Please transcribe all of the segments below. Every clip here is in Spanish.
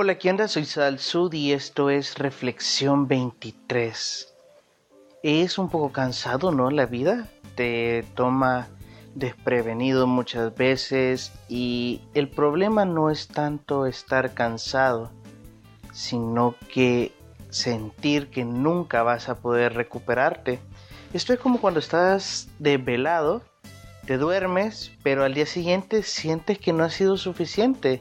Hola, ¿qué onda? Soy Sal Sud y esto es Reflexión 23. Es un poco cansado, ¿no? La vida te toma desprevenido muchas veces y el problema no es tanto estar cansado, sino que sentir que nunca vas a poder recuperarte. Esto es como cuando estás desvelado, te duermes, pero al día siguiente sientes que no ha sido suficiente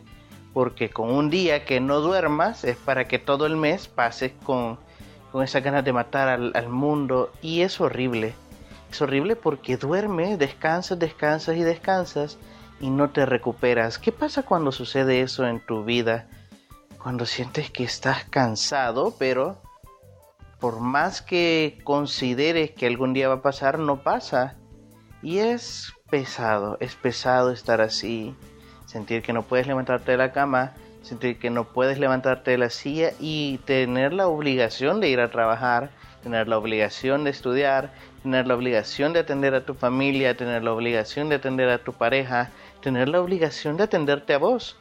porque con un día que no duermas es para que todo el mes pases con, con esas ganas de matar al, al, mundo y es horrible. Es horrible porque duermes, descansas, descansas y descansas y no te recuperas. ¿Qué pasa cuando sucede eso en tu vida? Cuando sientes que estás cansado, pero por más que consideres que algún día va a pasar, no pasa. Y es pesado, es pesado estar así sentir que no puedes levantarte de la cama, sentir que no puedes levantarte de la silla y tener la obligación de ir a trabajar, tener la obligación de estudiar, tener la obligación de atender a tu familia, tener la obligación de atender a tu pareja, tener la obligación de atenderte a vos.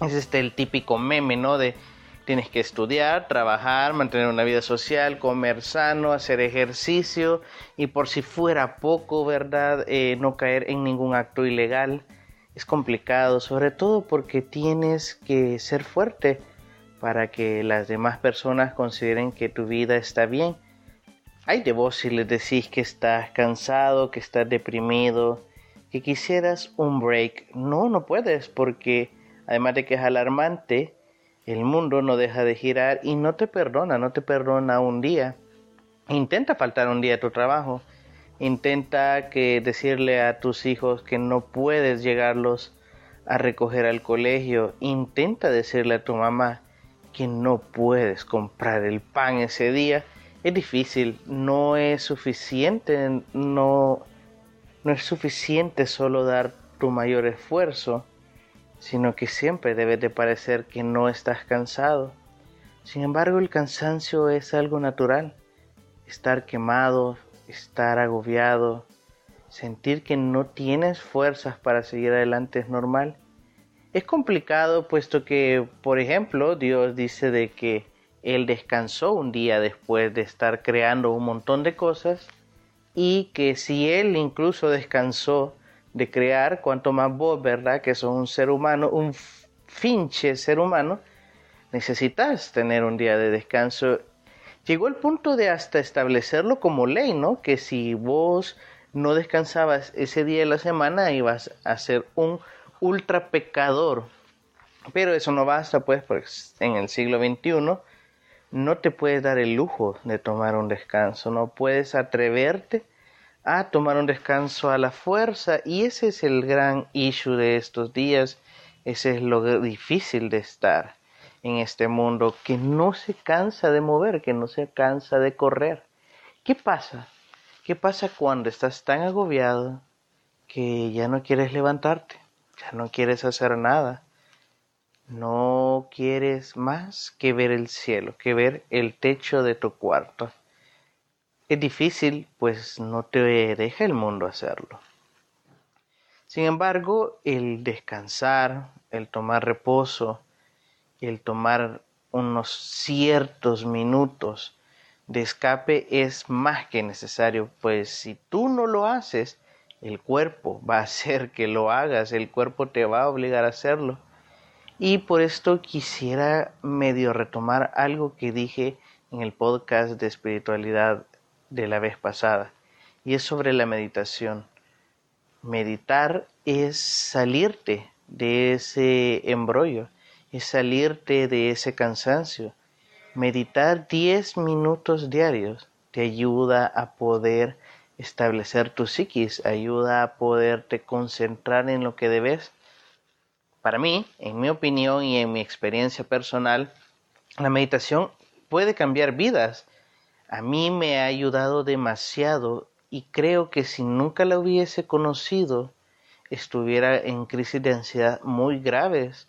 Es este el típico meme, ¿no? De tienes que estudiar, trabajar, mantener una vida social, comer sano, hacer ejercicio y por si fuera poco, ¿verdad? Eh, no caer en ningún acto ilegal es complicado, sobre todo porque tienes que ser fuerte para que las demás personas consideren que tu vida está bien. Hay de vos si les decís que estás cansado, que estás deprimido, que quisieras un break. No, no puedes porque además de que es alarmante, el mundo no deja de girar y no te perdona, no te perdona un día. Intenta faltar un día a tu trabajo Intenta que decirle a tus hijos que no puedes llegarlos a recoger al colegio. Intenta decirle a tu mamá que no puedes comprar el pan ese día. Es difícil, no es suficiente, no, no es suficiente solo dar tu mayor esfuerzo, sino que siempre debes de parecer que no estás cansado. Sin embargo, el cansancio es algo natural. Estar quemado, estar agobiado, sentir que no tienes fuerzas para seguir adelante es normal. Es complicado puesto que, por ejemplo, Dios dice de que Él descansó un día después de estar creando un montón de cosas y que si Él incluso descansó de crear, cuanto más vos, ¿verdad? Que sos un ser humano, un finche ser humano, necesitas tener un día de descanso llegó el punto de hasta establecerlo como ley, ¿no? Que si vos no descansabas ese día de la semana ibas a ser un ultra pecador. Pero eso no basta, pues, porque en el siglo XXI no te puedes dar el lujo de tomar un descanso, no puedes atreverte a tomar un descanso a la fuerza y ese es el gran issue de estos días, ese es lo difícil de estar en este mundo que no se cansa de mover, que no se cansa de correr. ¿Qué pasa? ¿Qué pasa cuando estás tan agobiado que ya no quieres levantarte, ya no quieres hacer nada? No quieres más que ver el cielo, que ver el techo de tu cuarto. Es difícil, pues no te deja el mundo hacerlo. Sin embargo, el descansar, el tomar reposo, el tomar unos ciertos minutos de escape es más que necesario, pues si tú no lo haces, el cuerpo va a hacer que lo hagas, el cuerpo te va a obligar a hacerlo. Y por esto quisiera medio retomar algo que dije en el podcast de espiritualidad de la vez pasada, y es sobre la meditación. Meditar es salirte de ese embrollo, es salirte de ese cansancio. Meditar 10 minutos diarios te ayuda a poder establecer tu psiquis, ayuda a poderte concentrar en lo que debes. Para mí, en mi opinión y en mi experiencia personal, la meditación puede cambiar vidas. A mí me ha ayudado demasiado y creo que si nunca la hubiese conocido, estuviera en crisis de ansiedad muy graves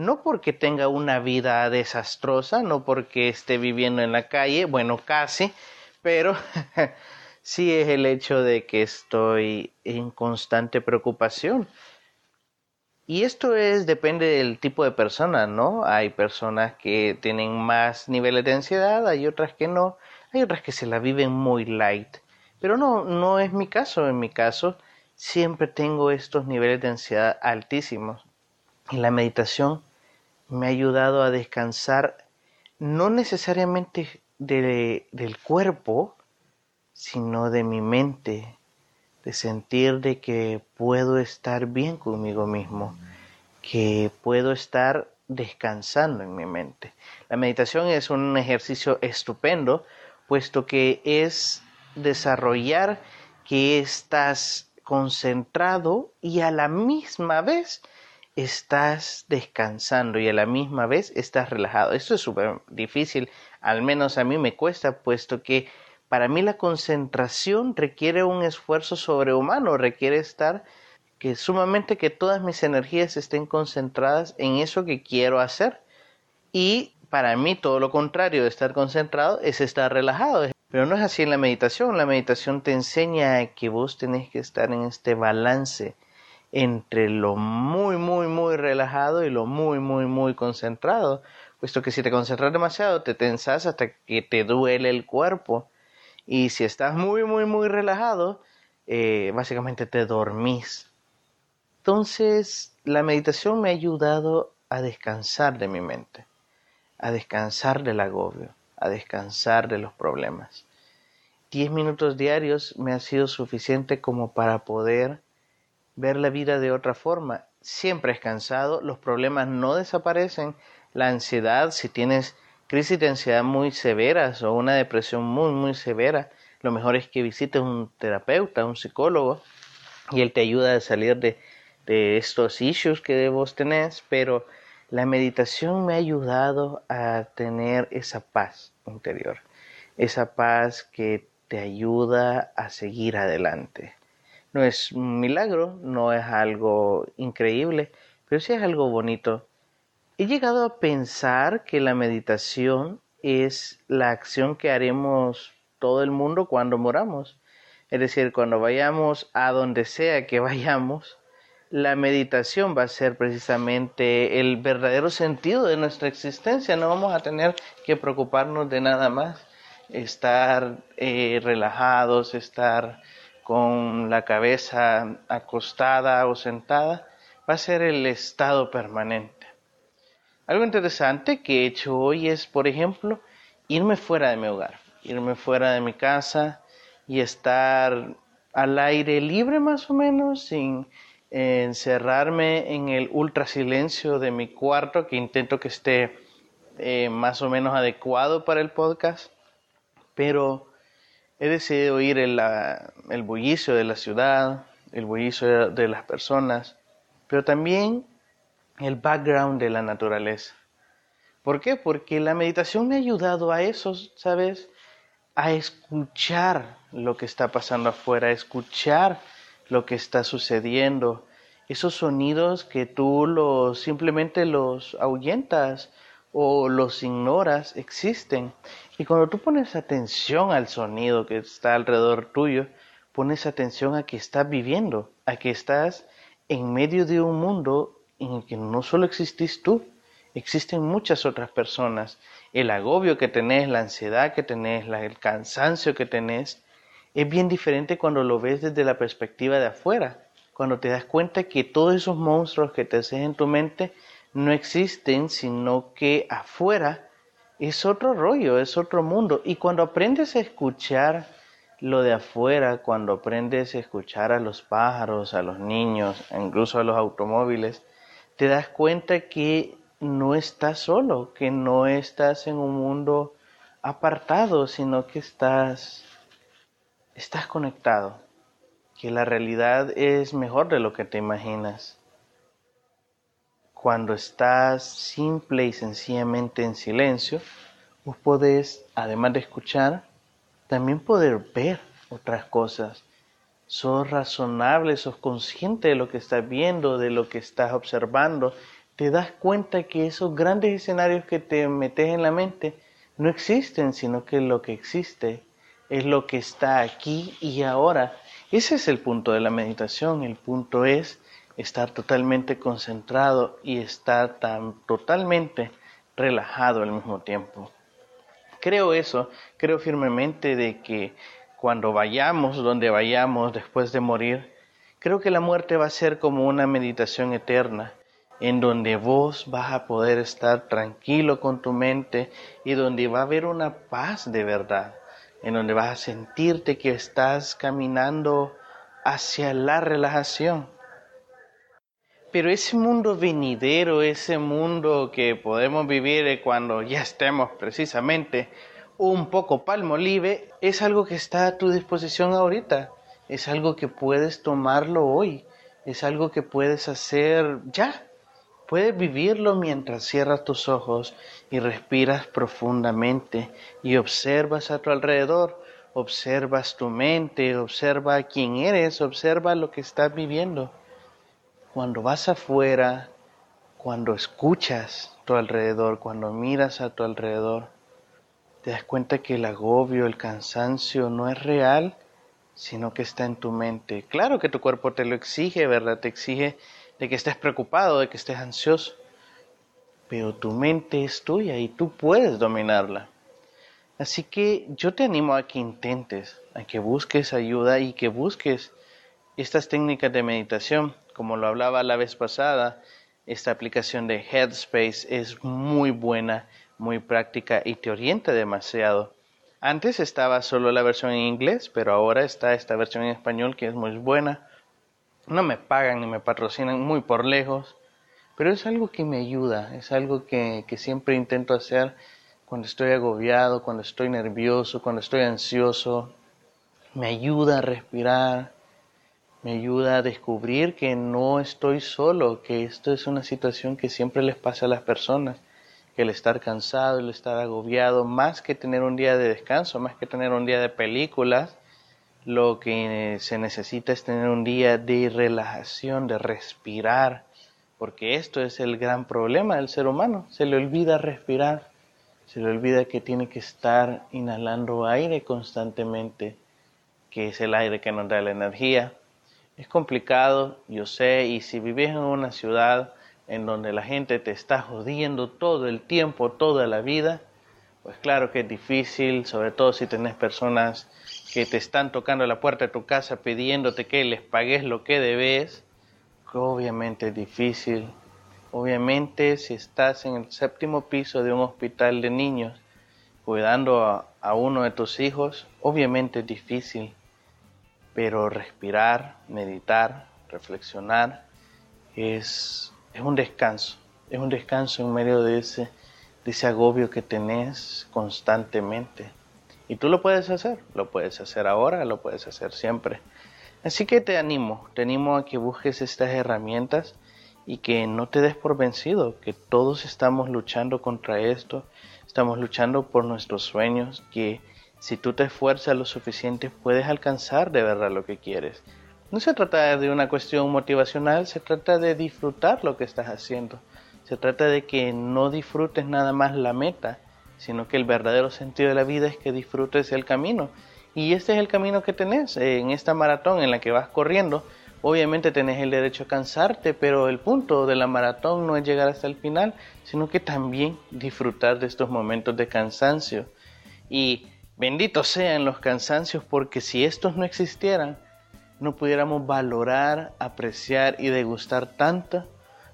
no porque tenga una vida desastrosa, no porque esté viviendo en la calle, bueno, casi, pero sí es el hecho de que estoy en constante preocupación. Y esto es, depende del tipo de persona, ¿no? Hay personas que tienen más niveles de ansiedad, hay otras que no, hay otras que se la viven muy light. Pero no, no es mi caso. En mi caso, siempre tengo estos niveles de ansiedad altísimos. Y la meditación me ha ayudado a descansar, no necesariamente del cuerpo, sino de mi mente, de sentir de que puedo estar bien conmigo mismo, que puedo estar descansando en mi mente. La meditación es un ejercicio estupendo, puesto que es desarrollar que estás concentrado y a la misma vez estás descansando y a la misma vez estás relajado. Esto es súper difícil, al menos a mí me cuesta, puesto que para mí la concentración requiere un esfuerzo sobrehumano, requiere estar que sumamente que todas mis energías estén concentradas en eso que quiero hacer. Y para mí todo lo contrario de estar concentrado es estar relajado. Pero no es así en la meditación. La meditación te enseña que vos tenés que estar en este balance entre lo muy, muy, muy relajado y lo muy, muy, muy concentrado. Puesto que si te concentras demasiado te tensas hasta que te duele el cuerpo y si estás muy, muy, muy relajado, eh, básicamente te dormís. Entonces, la meditación me ha ayudado a descansar de mi mente, a descansar del agobio, a descansar de los problemas. Diez minutos diarios me ha sido suficiente como para poder ver la vida de otra forma. Siempre es cansado, los problemas no desaparecen, la ansiedad, si tienes crisis de ansiedad muy severas o una depresión muy, muy severa, lo mejor es que visites un terapeuta, un psicólogo, y él te ayuda a salir de, de estos issues que vos tenés, pero la meditación me ha ayudado a tener esa paz interior, esa paz que te ayuda a seguir adelante. No es un milagro, no es algo increíble, pero sí es algo bonito He llegado a pensar que la meditación es la acción que haremos todo el mundo cuando moramos. Es decir, cuando vayamos a donde sea que vayamos, la meditación va a ser precisamente el verdadero sentido de nuestra existencia. No vamos a tener que preocuparnos de nada más. Estar eh, relajados, estar con la cabeza acostada o sentada, va a ser el estado permanente. Algo interesante que he hecho hoy es, por ejemplo, irme fuera de mi hogar, irme fuera de mi casa y estar al aire libre más o menos, sin encerrarme en el ultra silencio de mi cuarto, que intento que esté eh, más o menos adecuado para el podcast, pero he decidido oír el, el bullicio de la ciudad, el bullicio de las personas, pero también el background de la naturaleza. ¿Por qué? Porque la meditación me ha ayudado a eso, ¿sabes? A escuchar lo que está pasando afuera, a escuchar lo que está sucediendo. Esos sonidos que tú los simplemente los ahuyentas o los ignoras existen. Y cuando tú pones atención al sonido que está alrededor tuyo, pones atención a que estás viviendo, a que estás en medio de un mundo en el que no solo existís tú, existen muchas otras personas. El agobio que tenés, la ansiedad que tenés, el cansancio que tenés, es bien diferente cuando lo ves desde la perspectiva de afuera, cuando te das cuenta que todos esos monstruos que te haces en tu mente no existen, sino que afuera es otro rollo, es otro mundo. Y cuando aprendes a escuchar lo de afuera, cuando aprendes a escuchar a los pájaros, a los niños, incluso a los automóviles, te das cuenta que no estás solo, que no estás en un mundo apartado, sino que estás estás conectado, que la realidad es mejor de lo que te imaginas. Cuando estás simple y sencillamente en silencio, vos podés, además de escuchar, también poder ver otras cosas. Sos razonable, sos consciente de lo que estás viendo, de lo que estás observando, te das cuenta que esos grandes escenarios que te metes en la mente no existen, sino que lo que existe es lo que está aquí y ahora. Ese es el punto de la meditación, el punto es estar totalmente concentrado y estar tan totalmente relajado al mismo tiempo. Creo eso, creo firmemente de que cuando vayamos donde vayamos después de morir, creo que la muerte va a ser como una meditación eterna en donde vos vas a poder estar tranquilo con tu mente y donde va a haber una paz de verdad, en donde vas a sentirte que estás caminando hacia la relajación. Pero ese mundo venidero, ese mundo que podemos vivir cuando ya estemos precisamente un poco palmolive, es algo que está a tu disposición ahorita, es algo que puedes tomarlo hoy, es algo que puedes hacer ya. Puedes vivirlo mientras cierras tus ojos y respiras profundamente y observas a tu alrededor, observas tu mente, observa quién eres, observa lo que estás viviendo. Cuando vas afuera, cuando escuchas tu alrededor, cuando miras a tu alrededor, te das cuenta que el agobio, el cansancio no es real, sino que está en tu mente. Claro que tu cuerpo te lo exige, ¿verdad? Te exige de que estés preocupado, de que estés ansioso, pero tu mente es tuya y tú puedes dominarla. Así que yo te animo a que intentes, a que busques ayuda y que busques estas técnicas de meditación. Como lo hablaba la vez pasada, esta aplicación de Headspace es muy buena, muy práctica y te orienta demasiado. Antes estaba solo la versión en inglés, pero ahora está esta versión en español que es muy buena no me pagan ni me patrocinan muy por lejos, pero es algo que me ayuda, es algo que, siempre intento hacer cuando estoy agobiado, cuando estoy nervioso, cuando estoy ansioso. Me ayuda a respirar, me ayuda a descubrir que no estoy solo, que esto es una situación que siempre les pasa a las personas, que el estar cansado, el estar agobiado, más que tener un día de descanso, más que tener un día de películas, lo que se necesita es tener un día de relajación, de respirar, porque esto es el gran problema del ser humano. Se le olvida respirar, se le olvida que tiene que estar inhalando aire constantemente, que es el aire que nos da la energía. Es complicado, yo sé, y si vives en una ciudad en donde la gente te está jodiendo todo el tiempo, toda la vida, pues claro que es difícil, sobre todo si tenés personas que te están tocando la puerta de tu casa pidiéndote que les pagues lo que debes, obviamente es difícil. Obviamente si estás en el séptimo piso de un hospital de niños cuidando a, a uno de tus hijos, obviamente es difícil. Pero respirar, meditar, reflexionar es, es un descanso. Es un descanso en medio de ese, de ese agobio que tenés constantemente. Y tú lo puedes hacer, lo puedes hacer ahora, lo puedes hacer siempre. Así que te animo, te animo a que busques estas herramientas y que no te des por vencido, que todos estamos luchando contra esto, estamos luchando por nuestros sueños, que si tú te esfuerzas lo suficiente puedes alcanzar de verdad lo que quieres. No se trata de una cuestión motivacional, se trata de disfrutar lo que estás haciendo. Se trata de que no disfrutes nada más la meta, sino que el verdadero sentido de la vida es que disfrutes el camino. Y este es el camino que tenés en esta maratón en la que vas corriendo. Obviamente tenés el derecho a cansarte, pero el punto de la maratón no es llegar hasta el final, sino que también disfrutar de estos momentos de cansancio. Y benditos sean los cansancios, porque si estos no existieran, no pudiéramos valorar, apreciar y degustar tanto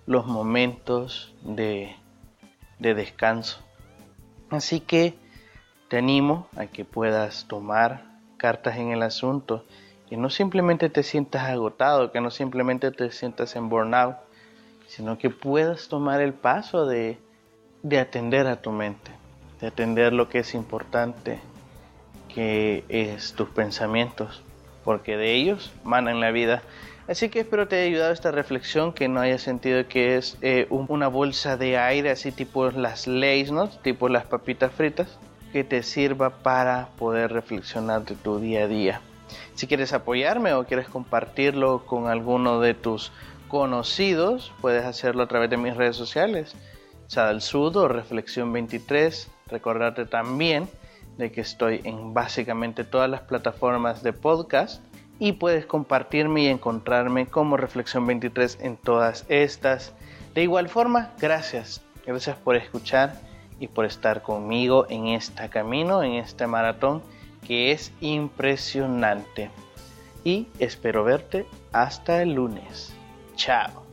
los momentos de, de descanso. Así que te animo a que puedas tomar cartas en el asunto, que no simplemente te sientas agotado, que no simplemente te sientas en burnout, sino que puedas tomar el paso de, de atender a tu mente, de atender lo que es importante, que es tus pensamientos, porque de ellos manan la vida. Así que espero te haya ayudado esta reflexión, que no haya sentido que es eh, una bolsa de aire, así tipo las leyes, ¿no? Tipo las papitas fritas, que te sirva para poder reflexionar de tu día a día. Si quieres apoyarme o quieres compartirlo con alguno de tus conocidos, puedes hacerlo a través de mis redes sociales. Sadal Sudo, Reflexión 23. Recordarte también de que estoy en básicamente todas las plataformas de podcast y puedes compartirme y encontrarme como Reflexión 23 en todas estas. De igual forma, gracias. Gracias por escuchar y por estar conmigo en este camino, en este maratón que es impresionante. Y espero verte hasta el lunes. Chao.